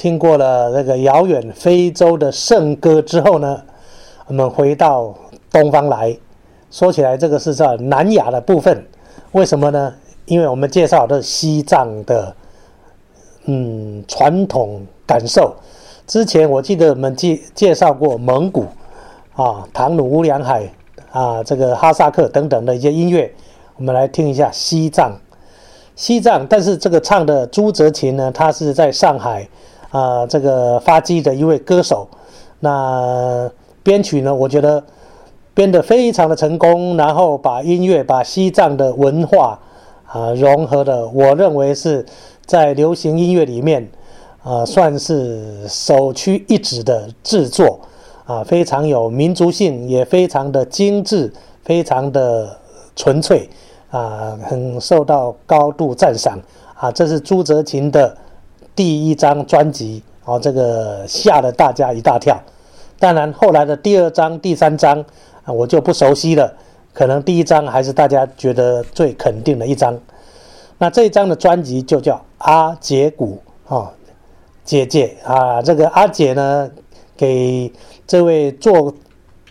听过了那个遥远非洲的圣歌之后呢，我们回到东方来说起来，这个是在南亚的部分。为什么呢？因为我们介绍的西藏的嗯传统感受。之前我记得我们介介绍过蒙古啊、唐努乌梁海啊、这个哈萨克等等的一些音乐，我们来听一下西藏。西藏，但是这个唱的朱哲琴呢，他是在上海啊、这个发迹的一位歌手。那编曲呢，我觉得编得非常的成功，然后把音乐、把西藏的文化啊融合的，我认为是在流行音乐里面啊算是首屈一指的制作啊，非常有民族性，也非常的精致，非常的纯粹啊，很受到高度赞赏啊。这是朱哲琴的第一张专辑哦，这个吓了大家一大跳。当然，后来的第二张、第三张啊，我就不熟悉了。可能第一张还是大家觉得最肯定的一张。那这一张的专辑就叫《阿姐鼓》哦，姐姐啊，这个阿姐呢，给这位作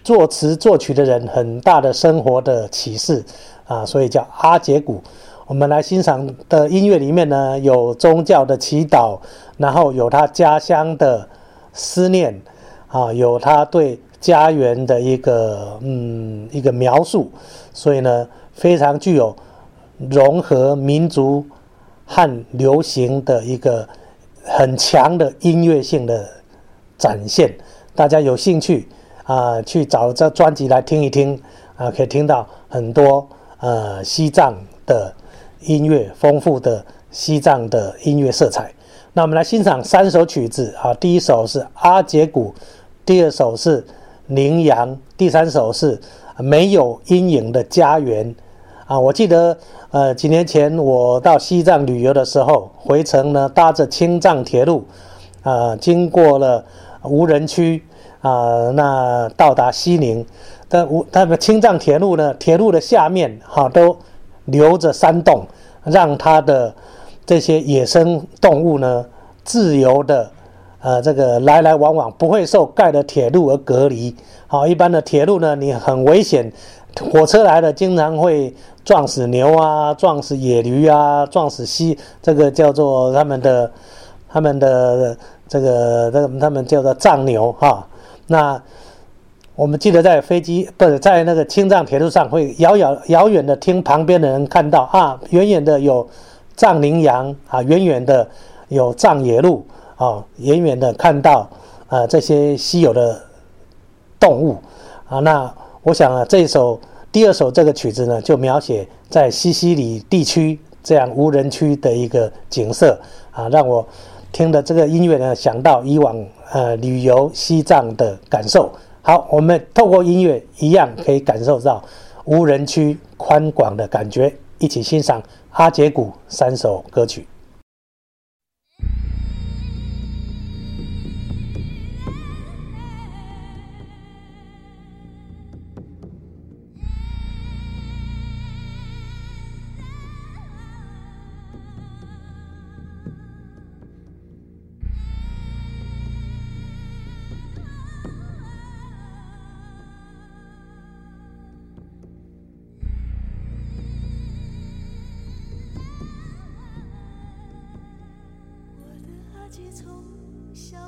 作词作曲的人很大的生活的启示啊，所以叫阿姐鼓。我们来欣赏的音乐里面呢，有宗教的祈祷，然后有他家乡的思念。啊，有他对家园的一个嗯一个描述，所以呢，非常具有融合民族和流行的一个很强的音乐性的展现。大家有兴趣啊，去找这专辑来听一听啊，可以听到很多呃西藏的音乐，丰富的西藏的音乐色彩。那我们来欣赏三首曲子啊，第一首是阿杰鼓。第二首是《羚羊》，第三首是没有阴影的家园。啊，我记得，呃，几年前我到西藏旅游的时候，回程呢搭着青藏铁路，啊，经过了无人区，啊，那到达西宁。但无那个青藏铁路呢，铁路的下面哈都留着山洞，让它的这些野生动物呢自由的。呃，这个来来往往不会受盖的铁路而隔离。好，一般的铁路呢，你很危险，火车来了经常会撞死牛啊，撞死野驴啊，撞死西这个叫做他们的他们的这个这个他们叫做藏牛哈。那我们记得在飞机不是在那个青藏铁路上，会遥遥遥远的听旁边的人看到啊，远远的有藏羚羊啊，远远的有藏野鹿。啊，远远的看到啊这些稀有的动物啊，那我想啊，这首第二首这个曲子呢，就描写在西西里地区这样无人区的一个景色啊，让我听的这个音乐呢，想到以往呃旅游西藏的感受。好，我们透过音乐一样可以感受到无人区宽广的感觉，一起欣赏阿杰古三首歌曲。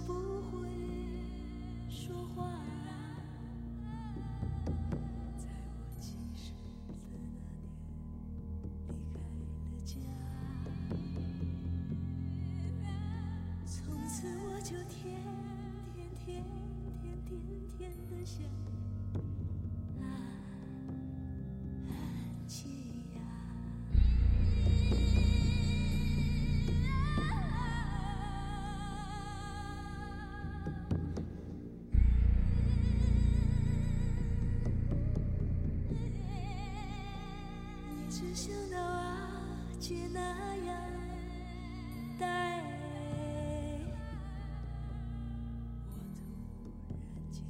不会说话。阿姐那样待我，突然间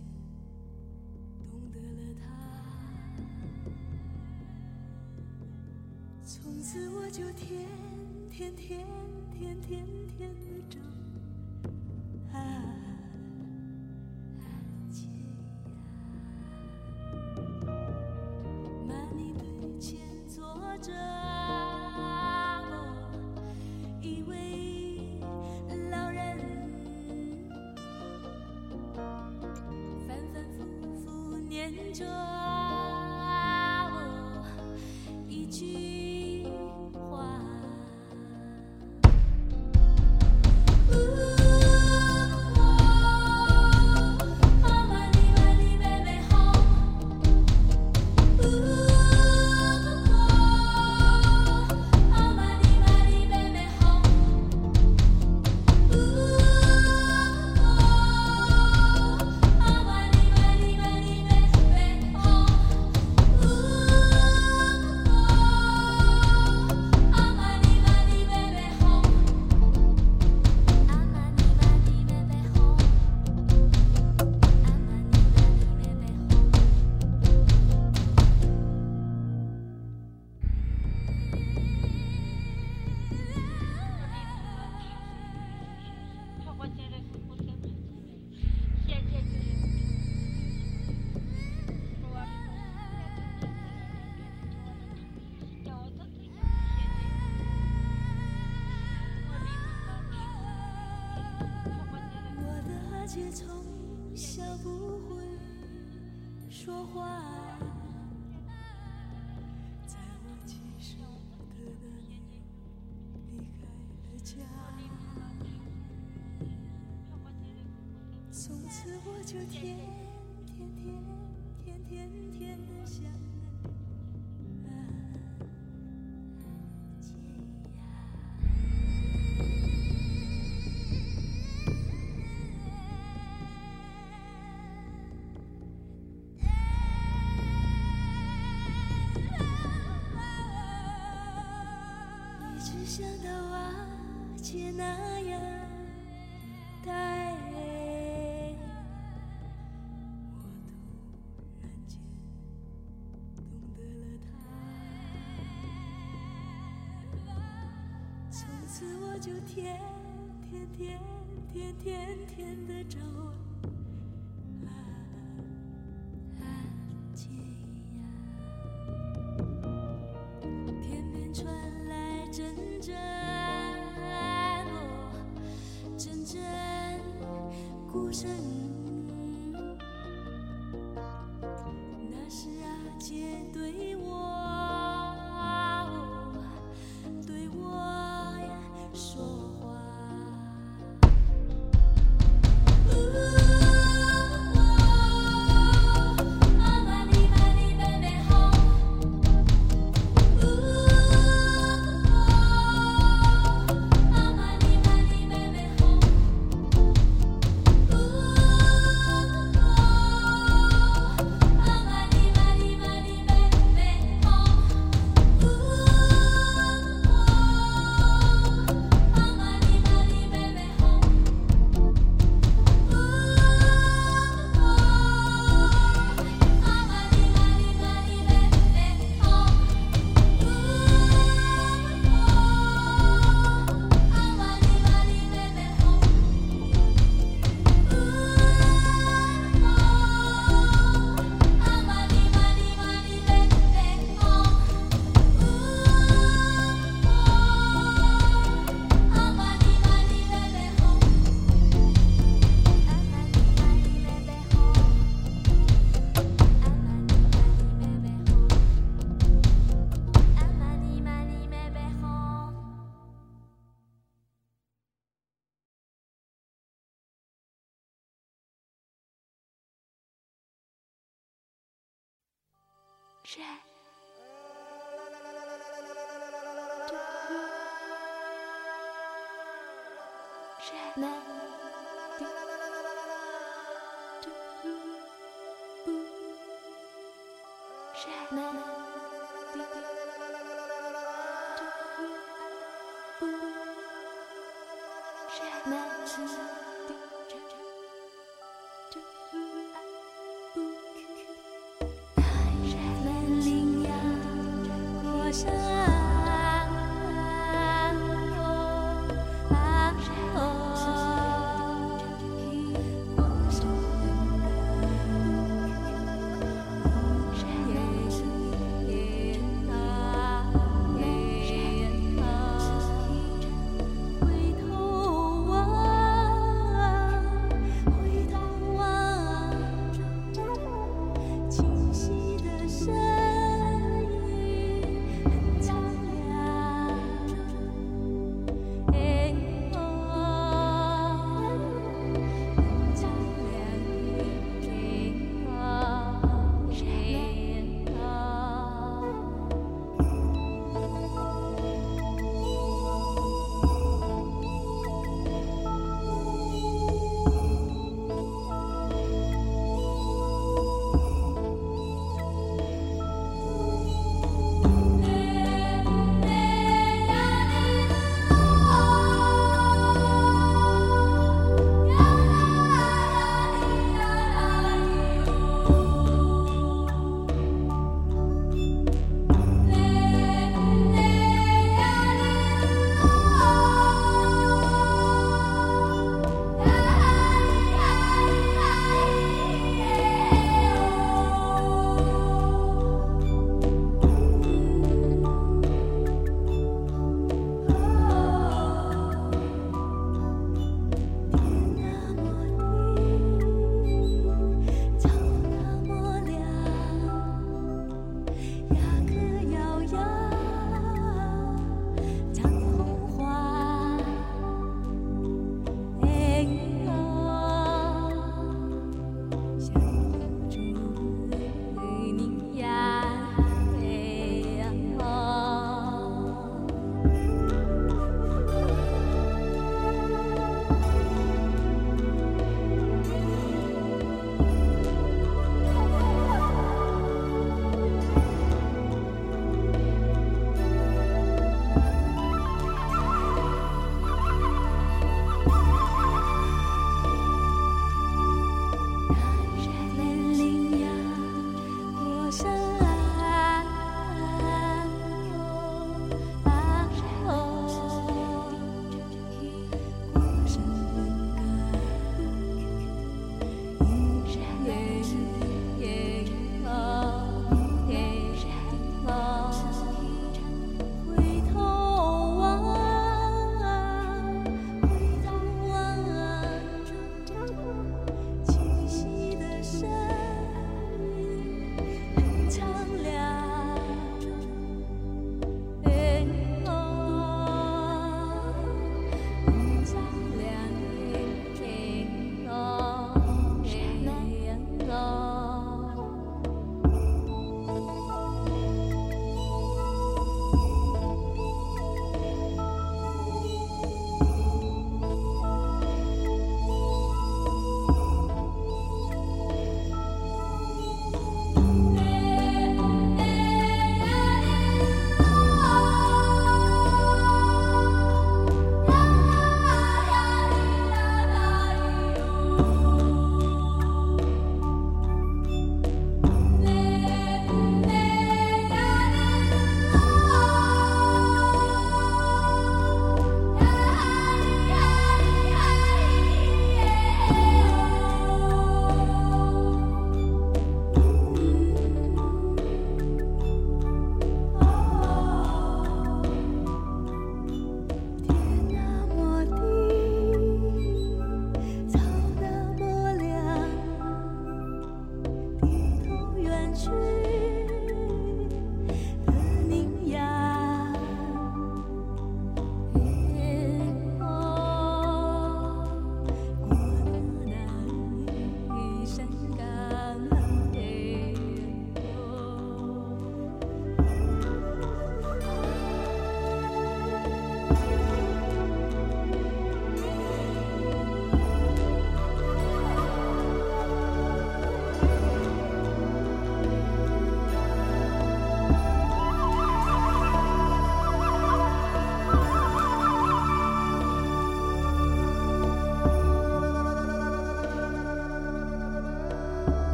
懂得了他，从此我就天天天天天天的找。念着。我就天天天天天天天的想着，一直想到瓦解那样。次我就天天天天天天的找这这来